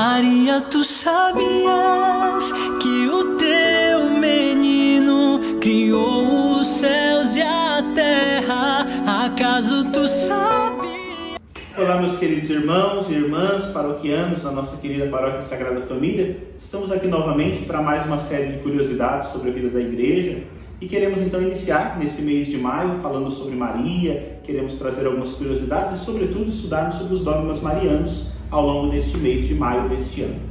Maria, tu sabias que o teu menino criou os céus e a terra? Acaso tu sabias? Olá, meus queridos irmãos e irmãs paroquianos da nossa querida Paróquia Sagrada Família. Estamos aqui novamente para mais uma série de curiosidades sobre a vida da igreja. E queremos então iniciar nesse mês de maio falando sobre Maria, queremos trazer algumas curiosidades e, sobretudo, estudarmos sobre os dogmas marianos ao longo deste mês de maio deste ano.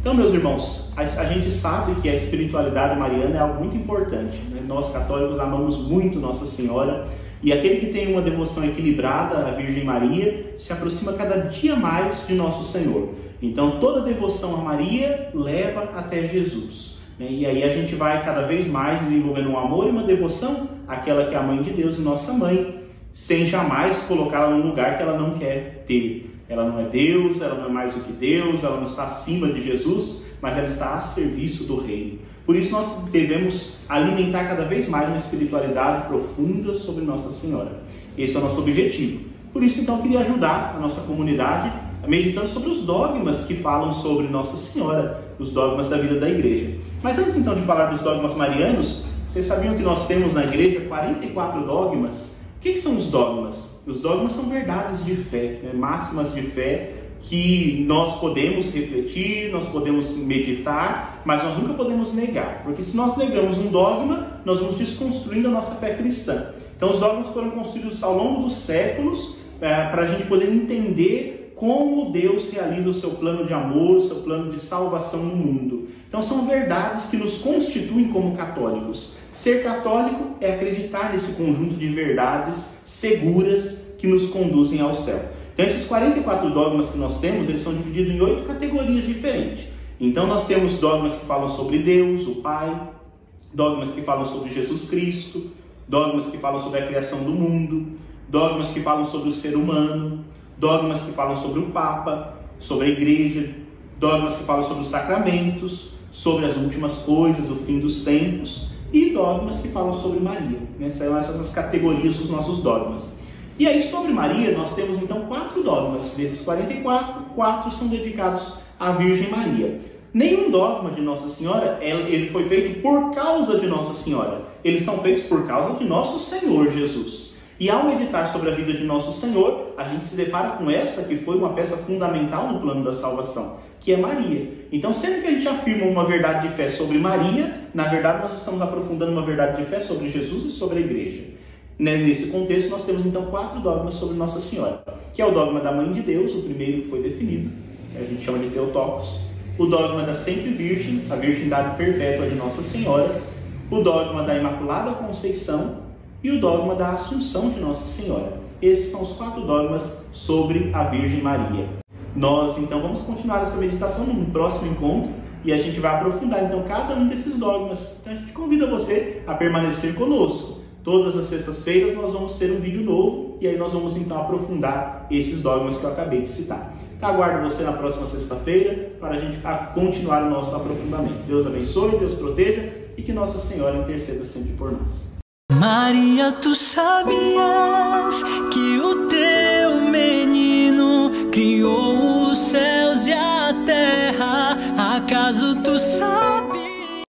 Então, meus irmãos, a, a gente sabe que a espiritualidade mariana é algo muito importante. Né? Nós católicos amamos muito Nossa Senhora e aquele que tem uma devoção equilibrada à Virgem Maria se aproxima cada dia mais de Nosso Senhor. Então, toda devoção a Maria leva até Jesus. Né? E aí a gente vai cada vez mais desenvolvendo um amor e uma devoção àquela que é a mãe de Deus e nossa mãe, sem jamais colocá-la num lugar que ela não quer ter. Ela não é Deus, ela não é mais do que Deus, ela não está acima de Jesus, mas ela está a serviço do reino. Por isso nós devemos alimentar cada vez mais uma espiritualidade profunda sobre Nossa Senhora. Esse é o nosso objetivo. Por isso então eu queria ajudar a nossa comunidade meditando sobre os dogmas que falam sobre Nossa Senhora, os dogmas da vida da igreja. Mas antes então de falar dos dogmas marianos, vocês sabiam que nós temos na igreja 44 dogmas? Que, são os dogmas? Os dogmas são verdades de fé, né? máximas de fé que nós podemos refletir, nós podemos meditar, mas nós nunca podemos negar, porque se nós negamos um dogma, nós vamos desconstruindo a nossa fé cristã. Então, os dogmas foram construídos ao longo dos séculos é, para a gente poder entender como Deus realiza o seu plano de amor, o seu plano de salvação no mundo. Então, são verdades que nos constituem como católicos. Ser católico é acreditar nesse conjunto de verdades seguras que nos conduzem ao céu. Então, esses 44 dogmas que nós temos, eles são divididos em oito categorias diferentes. Então, nós temos dogmas que falam sobre Deus, o Pai, dogmas que falam sobre Jesus Cristo, dogmas que falam sobre a criação do mundo, dogmas que falam sobre o ser humano, dogmas que falam sobre o Papa, sobre a Igreja, dogmas que falam sobre os sacramentos, sobre as últimas coisas, o fim dos tempos e dogmas que falam sobre Maria. Né? São essas as categorias dos nossos dogmas. E aí, sobre Maria, nós temos então quatro dogmas. Desses 44, quatro são dedicados à Virgem Maria. Nenhum dogma de Nossa Senhora ele foi feito por causa de Nossa Senhora. Eles são feitos por causa de nosso Senhor Jesus. E ao meditar sobre a vida de nosso Senhor, a gente se depara com essa que foi uma peça fundamental no plano da salvação, que é Maria. Então, sempre que a gente afirma uma verdade de fé sobre Maria, na verdade nós estamos aprofundando uma verdade de fé sobre Jesus e sobre a igreja. Né, nesse contexto, nós temos então quatro dogmas sobre Nossa Senhora, que é o dogma da Mãe de Deus, o primeiro que foi definido, que a gente chama de Teotocos, o dogma da Sempre Virgem, a virgindade perpétua de Nossa Senhora, o dogma da Imaculada Conceição e o dogma da Assunção de Nossa Senhora. Esses são os quatro dogmas sobre a Virgem Maria. Nós então vamos continuar essa meditação no próximo encontro e a gente vai aprofundar então cada um desses dogmas. Então a gente convida você a permanecer conosco. Todas as sextas-feiras nós vamos ter um vídeo novo e aí nós vamos então aprofundar esses dogmas que eu acabei de citar. Então, aguardo você na próxima sexta-feira para a gente continuar o nosso aprofundamento. Deus abençoe, Deus proteja e que Nossa Senhora interceda sempre por nós. Maria, tu sabias que o teu menino criou